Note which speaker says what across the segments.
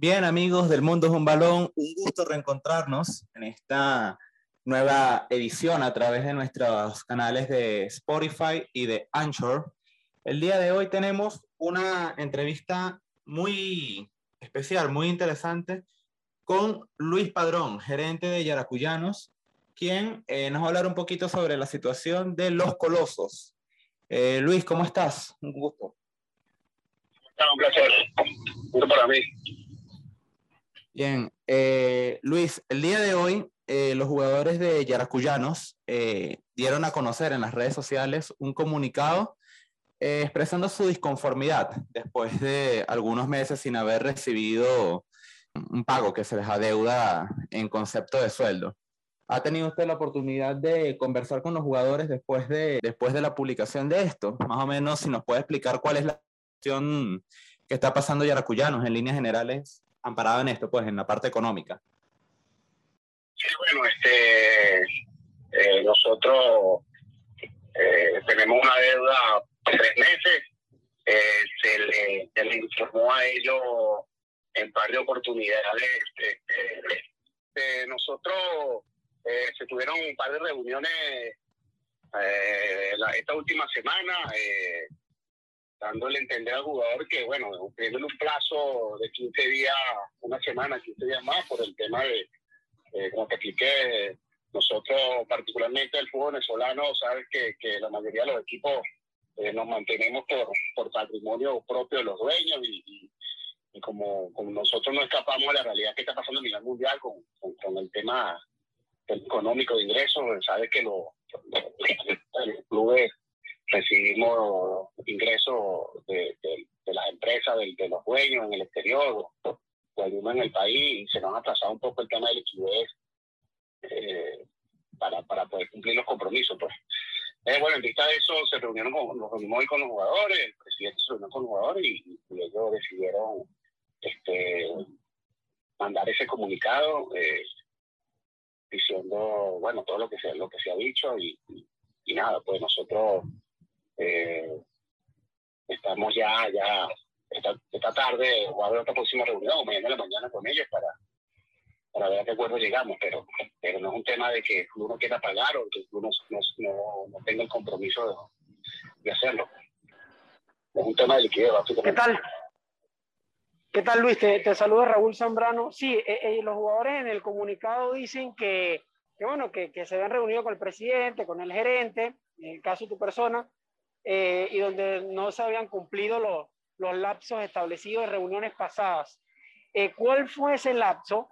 Speaker 1: Bien, amigos del Mundo es un Balón, un gusto reencontrarnos en esta nueva edición a través de nuestros canales de Spotify y de Anchor. El día de hoy tenemos una entrevista muy especial, muy interesante, con Luis Padrón, gerente de Yaracuyanos, quien eh, nos va a hablar un poquito sobre la situación de los colosos. Eh, Luis, ¿cómo estás? Un gusto.
Speaker 2: Un placer. Un para mí.
Speaker 1: Bien, eh, Luis, el día de hoy eh, los jugadores de Yaracuyanos eh, dieron a conocer en las redes sociales un comunicado expresando su disconformidad después de algunos meses sin haber recibido un pago que se les adeuda en concepto de sueldo. ¿Ha tenido usted la oportunidad de conversar con los jugadores después de, después de la publicación de esto? Más o menos, si nos puede explicar cuál es la situación que está pasando Yaracuyanos en líneas generales amparado en esto, pues en la parte económica?
Speaker 2: Sí, bueno, este, eh, nosotros eh, tenemos una deuda de tres meses. Eh, se, le, informó a ellos en par de oportunidades. Este, nosotros se tuvieron un par de reuniones esta última semana dándole a entender al jugador que, bueno, pidiéndole un plazo de 15 días, una semana, 15 días más, por el tema de, eh, como te expliqué, nosotros, particularmente el fútbol venezolano, sabes que, que la mayoría de los equipos eh, nos mantenemos por, por patrimonio propio de los dueños y, como, como, nosotros no escapamos de la realidad que está pasando a nivel mundial con, con, el tema económico de ingresos, sabes que los, los clubes recibimos ingresos de, de, las empresas, de, de, los dueños en el exterior o, algunos en el país y se nos ha atrasado un poco el tema de liquidez eh, para, para poder cumplir los compromisos. Pues. Eh, bueno, en vista de eso se reunieron con, nos reunimos hoy con los jugadores, el presidente se reunió con los jugadores y, ellos decidieron este, mandar ese comunicado eh, diciendo, bueno, todo lo que se, lo que se ha dicho y, y nada, pues nosotros eh, estamos ya, ya esta, esta tarde o a ver otra próxima reunión mañana la mañana con ellos para, para ver a qué acuerdo llegamos, pero, pero no es un tema de que uno quiera pagar o que uno no, no, tenga el compromiso de, hacerlo. Es un tema de liquidez,
Speaker 3: ¿Qué tal? ¿Qué tal, Luis? Te, te saluda Raúl Zambrano. Sí, eh, eh, los jugadores en el comunicado dicen que, que bueno, que, que se habían reunido con el presidente, con el gerente, en el caso de tu persona, eh, y donde no se habían cumplido los, los lapsos establecidos en reuniones pasadas. Eh, ¿Cuál fue ese lapso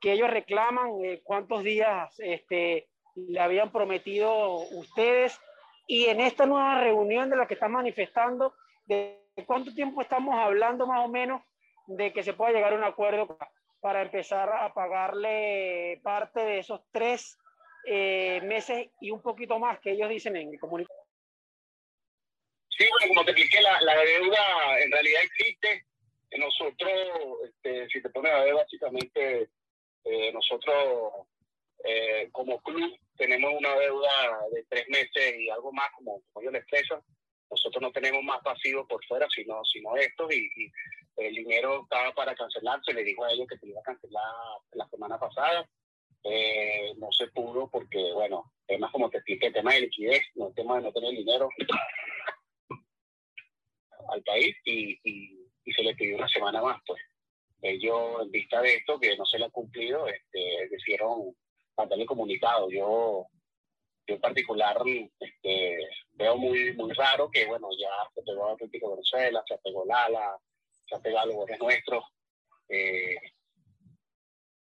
Speaker 3: que ellos reclaman? Eh, ¿Cuántos días este, le habían prometido ustedes? Y en esta nueva reunión de la que están manifestando, ¿de cuánto tiempo estamos hablando más o menos de que se pueda llegar a un acuerdo para empezar a pagarle parte de esos tres meses y un poquito más que ellos dicen en el comunicado?
Speaker 2: Sí, bueno, como te expliqué, la, deuda en realidad existe. Nosotros, este, si te pones a ver, básicamente, eh, nosotros eh, como club tenemos una deuda de tres meses y algo más, como, como yo le expreso. Nosotros no tenemos más pasivos por fuera, sino, sino estos, y, el dinero estaba para cancelar. Se le dijo a ellos que se iba a cancelar la semana pasada. Eh, no se pudo porque, bueno, temas como te expliqué, el tema de liquidez, no el tema de no tener dinero, al país y, y, se le pidió una semana más, pues. Ellos, en vista de esto, que no se le ha cumplido, este, decidieron mandarle comunicado. Yo, yo en particular este, veo muy, muy raro que, bueno, ya se pegó Atlético de Venezuela, se pegó Lala, se ha pegado los goles nuestros. Eh,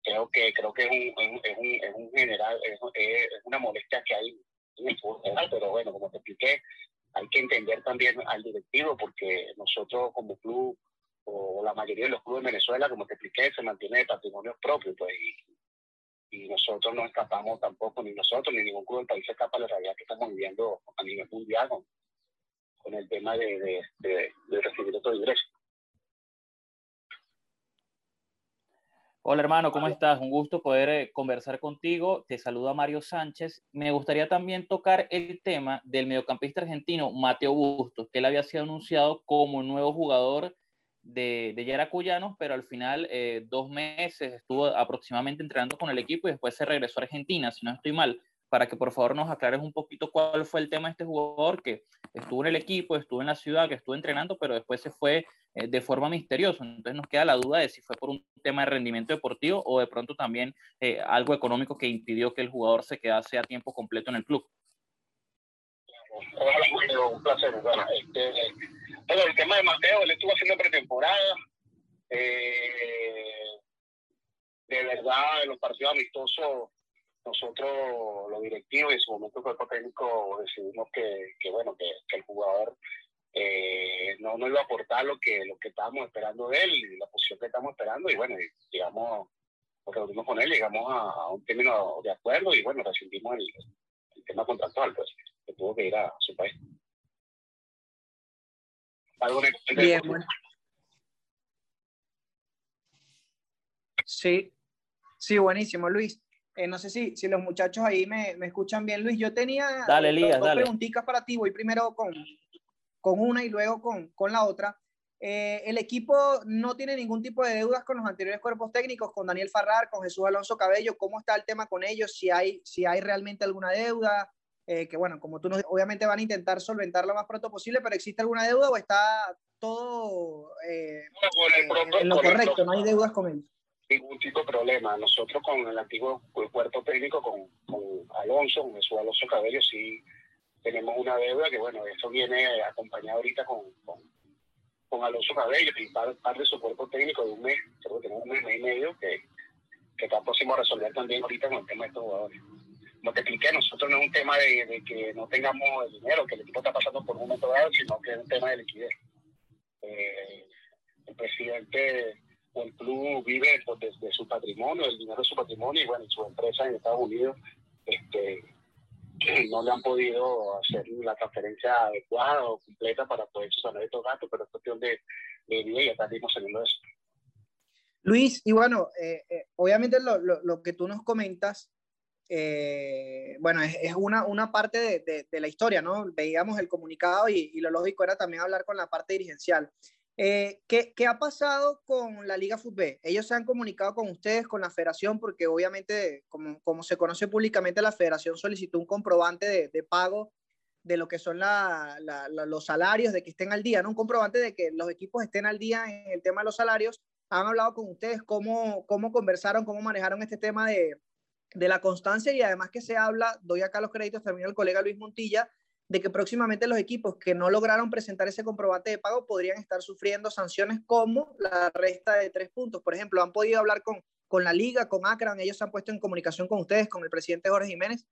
Speaker 2: creo que creo que es un, es un, es un general, es, una molestia que hay en el fútbol pero bueno, como te expliqué, hay que entender también al directivo, porque nosotros como club, o la mayoría de los clubes de Venezuela, como te expliqué, se mantiene de patrimonio propio, pues, y, nosotros no escapamos tampoco, ni nosotros, ni ningún club del país escapa de la realidad que estamos viviendo a nivel mundial con, el tema de, recibir estos ingresos.
Speaker 4: Hola hermano, ¿cómo estás? Un gusto poder eh, conversar contigo. Te saluda Mario Sánchez. Me gustaría también tocar el tema del mediocampista argentino Mateo Bustos, que él había sido anunciado como nuevo jugador de, de Yaracuyanos, pero al final eh, dos meses estuvo aproximadamente entrenando con el equipo y después se regresó a Argentina, si no estoy mal, para que por favor nos aclares un poquito cuál fue el tema de este jugador que estuvo en el equipo, estuvo en la ciudad, que estuvo entrenando, pero después se fue eh, de forma misteriosa. Entonces nos queda la duda de si fue por un tema de rendimiento deportivo o de pronto también eh, algo económico que impidió que el jugador se quedase a tiempo completo en el club.
Speaker 2: un placer. Bueno, este, el tema de Mateo, él estuvo haciendo pretemporada. Eh, de verdad, en los partidos amistosos, nosotros, los directivos y en su momento el cuerpo técnico, decidimos que, que bueno, que, que, el jugador eh, no, no iba a aportar lo que, lo que estábamos esperando de él y la posición que estamos esperando. Y bueno, llegamos, nos reunimos con él, llegamos a, un término de acuerdo y bueno, rescindimos el, el tema contractual, pues, que tuvo que ir a su país.
Speaker 5: Bien, bueno. Sí, sí, buenísimo, Luis. Eh, no sé si, si los muchachos ahí me, me, escuchan bien, Luis. Yo tenía
Speaker 4: dale, Elías,
Speaker 5: dos
Speaker 4: dale.
Speaker 5: preguntitas para ti. Voy primero con, con una y luego con, con la otra. Eh, el equipo no tiene ningún tipo de deudas con los anteriores cuerpos técnicos, con Daniel Farrar, con Jesús Alonso Cabello. ¿Cómo está el tema con ellos? Si hay, si hay realmente alguna deuda, eh, que bueno, como tú nos obviamente van a intentar solventar lo más pronto posible, pero ¿existe alguna deuda o está todo eh,
Speaker 2: no,
Speaker 5: en lo correcto? No hay deudas con ellos.
Speaker 2: Ningún tipo de problema. Nosotros con el antiguo cuerpo técnico, con, con Alonso, con Jesús Alonso Cabello, sí tenemos una deuda que, bueno, eso viene acompañado ahorita con, con, con Alonso Cabello y parte par de su cuerpo técnico de un mes, creo que tenemos un mes, mes y medio, que, que está próximo a resolver también ahorita con el tema de estos jugadores como te expliqué, nosotros no es un tema de, de, que no tengamos el dinero, que el equipo está pasando por un momento dado, sino que es un tema de liquidez. Eh, el presidente del club vive pues, desde su patrimonio, el dinero de su patrimonio, y bueno, su empresa en Estados Unidos este, no le han podido hacer la transferencia adecuada o completa para poder subsanar estos gastos, pero es cuestión de, de vida y ya estamos saliendo de eso.
Speaker 5: Luis, y bueno, eh, eh, obviamente lo, lo, lo, que tú nos comentas eh, bueno, es, es, una, una parte de, de, de, la historia, ¿no? Veíamos el comunicado y, y, lo lógico era también hablar con la parte dirigencial. Eh, ¿qué, ¿qué, ha pasado con la Liga Fútbol? Ellos se han comunicado con ustedes, con la federación, porque obviamente, como, como se conoce públicamente, la federación solicitó un comprobante de, de pago de lo que son la, la, la, los salarios, de que estén al día, ¿no? Un comprobante de que los equipos estén al día en el tema de los salarios. ¿Han hablado con ustedes cómo, cómo conversaron, cómo manejaron este tema de, de la constancia y además que se habla, doy acá los créditos también al colega Luis Montilla, de que próximamente los equipos que no lograron presentar ese comprobante de pago podrían estar sufriendo sanciones como la resta de tres puntos. Por ejemplo, han podido hablar con, con la liga, con Akran, ellos se han puesto en comunicación con ustedes, con el presidente Jorge Jiménez.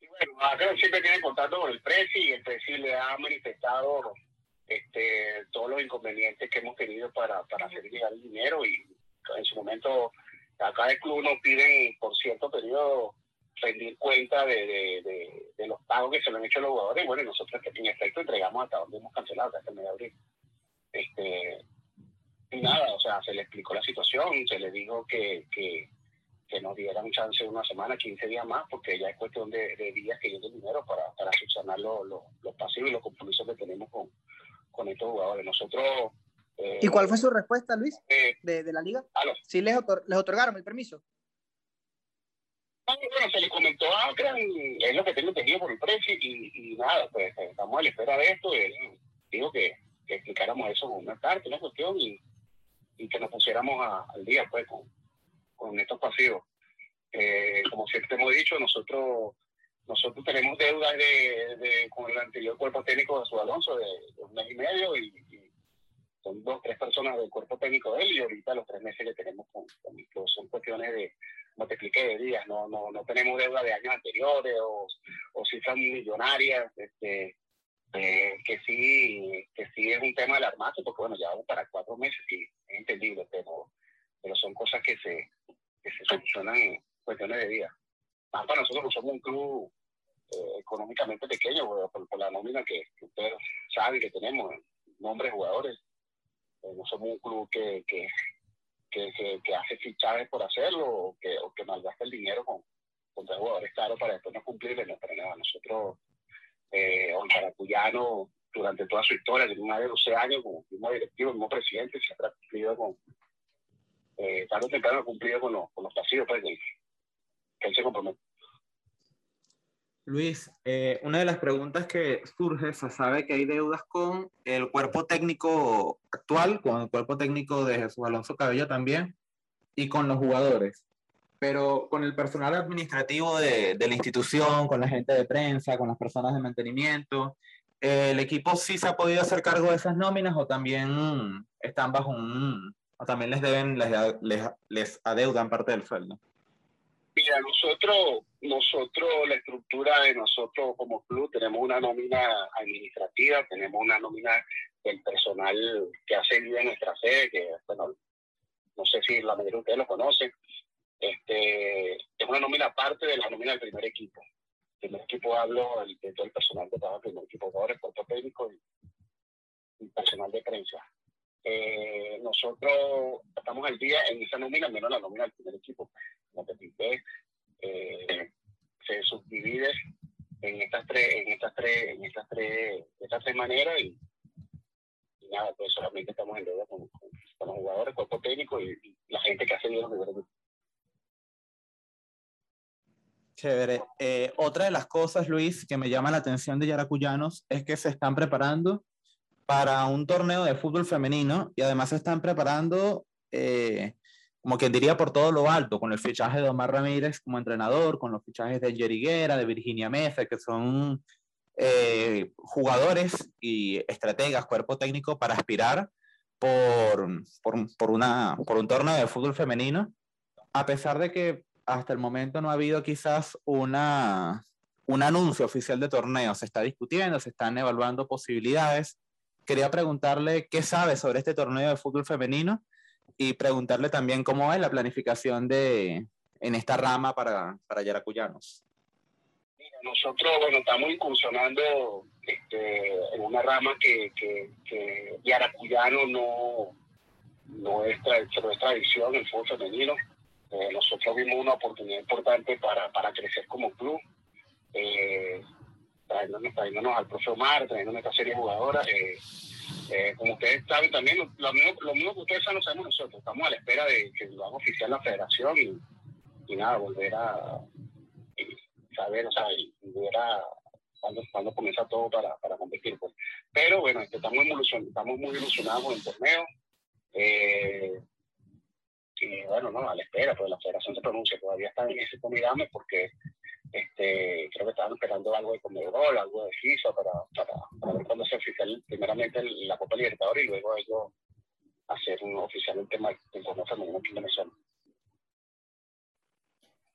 Speaker 2: Y bueno, Akran siempre tiene contacto con el presi y el presi le ha manifestado este, todos los inconvenientes que hemos tenido para, para hacer llegar el dinero y en su momento acá el club nos piden por cierto periodo rendir cuenta de, de, de, de, los pagos que se le han hecho a los jugadores. Bueno, nosotros en efecto entregamos hasta donde hemos cancelado, hasta el mes de abril. Este, y nada, o sea, se le explicó la situación, se le dijo que, que, que nos dieran un chance una semana, 15 días más, porque ya es cuestión de, días que llegue el dinero para, para subsanar los lo, lo pasivos y los compromisos que tenemos con, con estos jugadores. Nosotros
Speaker 5: eh, ¿Y cuál fue su respuesta, Luis, eh, de, la liga? ¿Sí les, otor les, otorgaron el permiso?
Speaker 2: No, bueno, se le comentó a Akran, es lo que tengo entendido por el precio, y, y, nada, pues estamos a la espera de esto. Él dijo que, que explicáramos eso una carta, una cuestión, y, y que nos pusiéramos a, al día pues con, con estos pasivos. Eh, como siempre hemos dicho, nosotros nosotros tenemos deudas de, de, con el anterior cuerpo técnico de su Alonso de, un mes y medio y, y son dos, tres personas del cuerpo técnico de él y ahorita los tres meses que tenemos con, con son cuestiones de, como te expliqué, de días, no, no, no tenemos deuda de años anteriores o, o cifras millonarias, este, eh, que sí, que sí es un tema alarmante, porque bueno, ya vamos para cuatro meses y es entendible, pero, pero son cosas que se, que se solucionan en cuestiones de días. Más para nosotros somos un club eh, económicamente pequeño, por, por, la nómina que, ustedes saben que tenemos, nombres jugadores, no somos un club que, que, que, que, que hace fichajes por hacerlo o que, o que malgasta el dinero con, contra jugadores caros para después no cumplirle, no, pero nada, nosotros, eh, Caracuyano, durante toda su historia, de más de 12 años como mismo directivo, mismo presidente, siempre ha cumplido con, eh, tarde o temprano ha cumplido con, los, con los pasivos pues, que él se compromete.
Speaker 1: Luis, eh, una de las preguntas que surge, se sabe que hay deudas con el cuerpo técnico actual, con el cuerpo técnico de Jesús Alonso Cabello también, y con los jugadores. Pero con el personal administrativo de, la institución, con la gente de prensa, con las personas de mantenimiento, ¿el equipo sí se ha podido hacer cargo de esas nóminas o también están bajo un, o también les deben, les adeudan parte del sueldo?
Speaker 2: Mira, nosotros, nosotros, la estructura de nosotros como club, tenemos una nómina administrativa, tenemos una nómina del personal que ha seguido en nuestra sede, que, bueno, no sé si la mayoría de ustedes lo conocen, este, es una nómina aparte de la nómina del primer equipo. El primer equipo hablo de todo el personal que trabaja el primer equipo, jugadores, cuerpo técnico y, y personal de prensa. Eh, nosotros estamos al día en esa nómina, menos la nómina del primer equipo. Como te expliqué, eh, se subdivide en estas tres, en estas tres, en estas tres, estas tres maneras y, nada, pues solamente estamos en deuda con, los jugadores, cuerpo técnico y, la gente que hace bien los primeros
Speaker 1: Chévere. Eh, otra de las cosas, Luis, que me llama la atención de Yaracuyanos es que se están preparando para un torneo de fútbol femenino y además se están preparando, eh, como quien diría, por todo lo alto, con el fichaje de Omar Ramírez como entrenador, con los fichajes de Jeriguera, de Virginia Mesa, que son eh, jugadores y estrategas, cuerpo técnico para aspirar por, por, por, una, por un torneo de fútbol femenino, a pesar de que hasta el momento no ha habido quizás una, un anuncio oficial de torneo, se está discutiendo, se están evaluando posibilidades. Quería preguntarle qué sabe sobre este torneo de fútbol femenino y preguntarle también cómo es la planificación de, en esta rama para, para Yaracuyanos.
Speaker 2: Nosotros, bueno, estamos incursionando este, en una rama que, que, que Yaracuyano no, no, es, no es tradición, el fútbol femenino. Eh, nosotros vimos una oportunidad importante para, para crecer como club. Eh, trayéndonos, al profe Omar, trayéndonos esta serie de jugadoras. Eh, eh, como ustedes saben también, lo, mismo, lo mismo que ustedes saben lo sabemos nosotros. Estamos a la espera de que lo haga oficial la federación y, nada, volver a saber, o sea, y volver a cuando, cuando comienza todo para, para competir. Pues. Pero bueno, este, estamos, estamos muy ilusionados con el torneo. Eh, y bueno, no, a la espera, pues la federación se pronuncia, todavía está en ese comirame porque este, creo que estaban esperando algo de Comedor, algo de FIFA para, para, ver cuándo se oficial primeramente la Copa Libertadores y luego ellos hacer un, oficial el tema del torneo femenino aquí en Venezuela.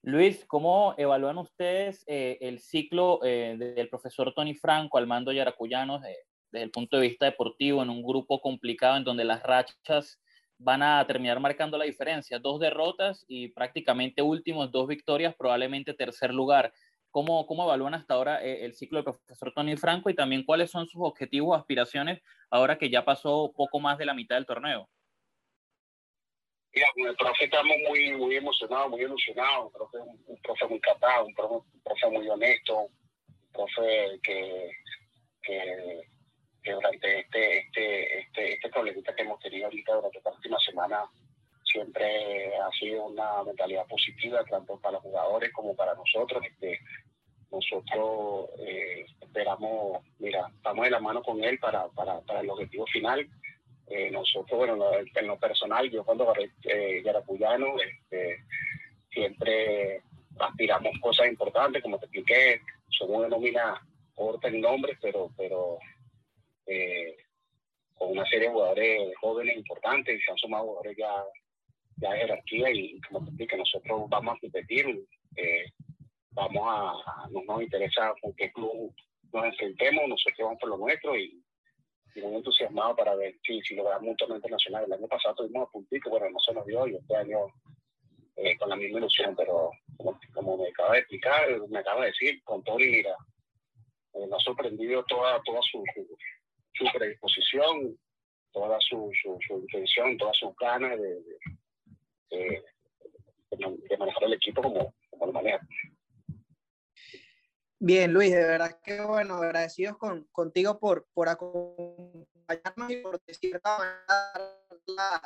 Speaker 4: Luis, ¿cómo evalúan ustedes eh, el ciclo eh, del profesor Tony Franco al mando Yaracuyanos eh, desde el punto de vista deportivo en un grupo complicado en donde las rachas van a terminar marcando la diferencia. Dos derrotas y prácticamente últimos, dos victorias, probablemente tercer lugar. ¿Cómo, cómo evalúan hasta ahora eh, el ciclo del profesor Tony Franco y también cuáles son sus objetivos aspiraciones ahora que ya pasó poco más de la mitad del torneo?
Speaker 2: Mira, con el profe estamos muy, muy emocionados, muy ilusionados. Un profe, un profe muy capaz, un profe, un profe muy honesto, un profe que, que que durante este, este, este, este problemita que hemos tenido ahorita durante esta última semana siempre ha sido una mentalidad positiva tanto para los jugadores como para nosotros. Este, nosotros eh, esperamos, mira, estamos de la mano con él para, para, para el objetivo final. Eh, nosotros, bueno, en lo personal, yo cuando agarré eh, Yarapuyano, este, siempre aspiramos cosas importantes, como te expliqué, somos una nómina corta en nombres, pero, pero eh, con una serie de jugadores jóvenes importantes, y se han sumado jugadores ya, ya de jerarquía y como te explico, nosotros vamos a competir, eh, vamos a, no nos interesa con qué club nos enfrentemos, nosotros vamos por lo nuestro y, muy entusiasmado para ver si, si logramos un torneo internacional. El año pasado tuvimos a puntito, bueno, no se nos dio y este año eh, con la misma ilusión, pero como, me acaba de explicar, me acaba de decir, con Tony, mira, nos ha sorprendido toda, toda su, su predisposición, toda su, intención, todas sus ganas de, manejar el equipo como, como lo maneja.
Speaker 5: Bien, Luis, de verdad que bueno, agradecidos con, contigo por, por acompañarnos y por decir la,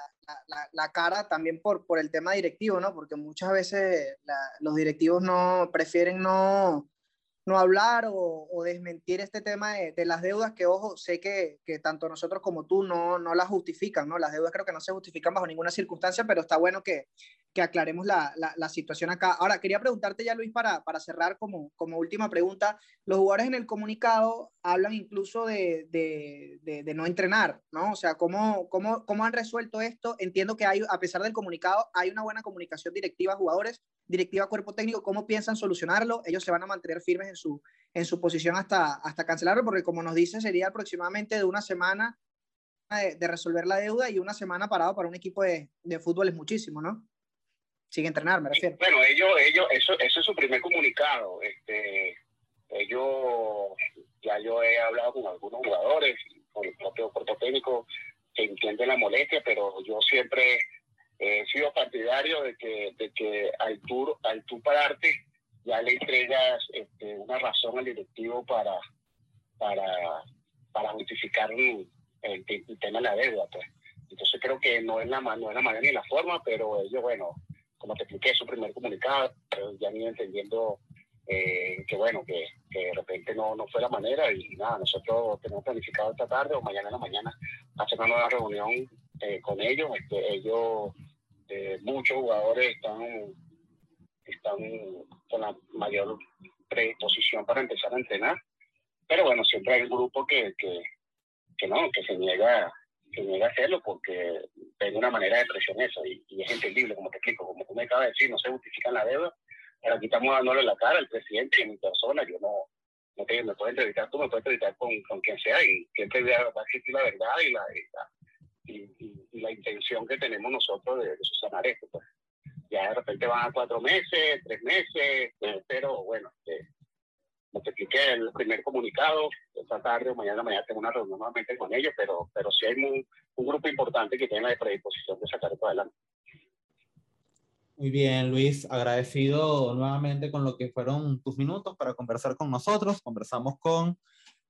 Speaker 5: la, la, cara también por, por el tema directivo, ¿no? Porque muchas veces los directivos no prefieren no, no hablar o, desmentir este tema de, las deudas que, ojo, sé que, que, tanto nosotros como tú no, no las justifican, ¿no? Las deudas creo que no se justifican bajo ninguna circunstancia, pero está bueno que, que aclaremos la, la, situación acá. Ahora, quería preguntarte ya, Luis, para, para cerrar como, como última pregunta. Los jugadores en el comunicado hablan incluso de, de, de, no entrenar, ¿no? O sea, ¿cómo, cómo, ¿cómo han resuelto esto? Entiendo que hay, a pesar del comunicado, hay una buena comunicación directiva a jugadores, directiva cuerpo técnico, ¿cómo piensan solucionarlo? Ellos se van a mantener firmes en su, en su posición hasta, hasta cancelarlo, porque como nos dice, sería aproximadamente de una semana de, resolver la deuda y una semana parado para un equipo de, de, fútbol es muchísimo, ¿no? Sin entrenar, me refiero.
Speaker 2: Bueno, ellos, ellos, eso, eso es su primer comunicado. Este, ellos, ya yo he hablado con algunos jugadores, con el propio cuerpo técnico, que entienden la molestia, pero yo siempre he sido partidario de que, de que al, tú, al tú pararte ya le entregas este, una razón al directivo para, para, para justificar el, tema de la deuda. Pues. Entonces creo que no es, la, no es la manera ni la forma, pero ellos, bueno, como te expliqué, su primer comunicado, ya han ido entendiendo eh, que bueno, que, que, de repente no, no fue la manera y nada, nosotros tenemos planificado esta tarde o mañana en la mañana hacer una nueva reunión eh, con ellos. Este, ellos, eh, muchos jugadores están, están con la mayor predisposición para empezar a entrenar, pero bueno, siempre hay un grupo que, que, que no, que se niega que niega a hacerlo porque tengo una manera de presión eso y, y, es entendible, como te explico, como tú me acabas de decir, no se justifica la deuda, pero aquí estamos dándole la cara al presidente y a mi persona, yo no, no te, me puedes entrevistar tú, me puedes entrevistar con, con quien sea y siempre va a existir la verdad y la, y, y, la intención que tenemos nosotros de, de esto. Pues. Ya de repente van a cuatro meses, tres meses, eh, pero bueno, eh, como te expliqué el primer comunicado, esta tarde o mañana, mañana tengo una reunión nuevamente con ellos, pero, pero sí hay un, un grupo importante que tiene la predisposición de sacar esto adelante.
Speaker 1: Muy bien, Luis, agradecido nuevamente con lo que fueron tus minutos para conversar con nosotros. Conversamos con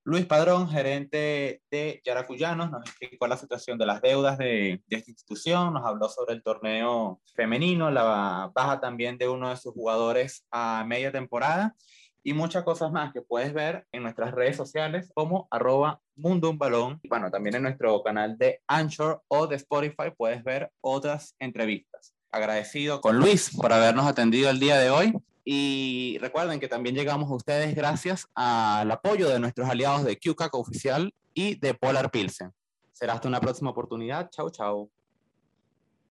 Speaker 1: Luis Padrón, gerente de Yaracuyanos, nos explicó la situación de las deudas de, de, esta institución, nos habló sobre el torneo femenino, la baja también de uno de sus jugadores a media temporada y muchas cosas más que puedes ver en nuestras redes sociales como arroba Mundo Un Balón. Y bueno, también en nuestro canal de Anchor o de Spotify puedes ver otras entrevistas agradecido con Luis por habernos atendido el día de hoy. Y recuerden que también llegamos a ustedes gracias al apoyo de nuestros aliados de QCAC Oficial y de Polar Pilsen. Será hasta una próxima oportunidad. Chau, chau.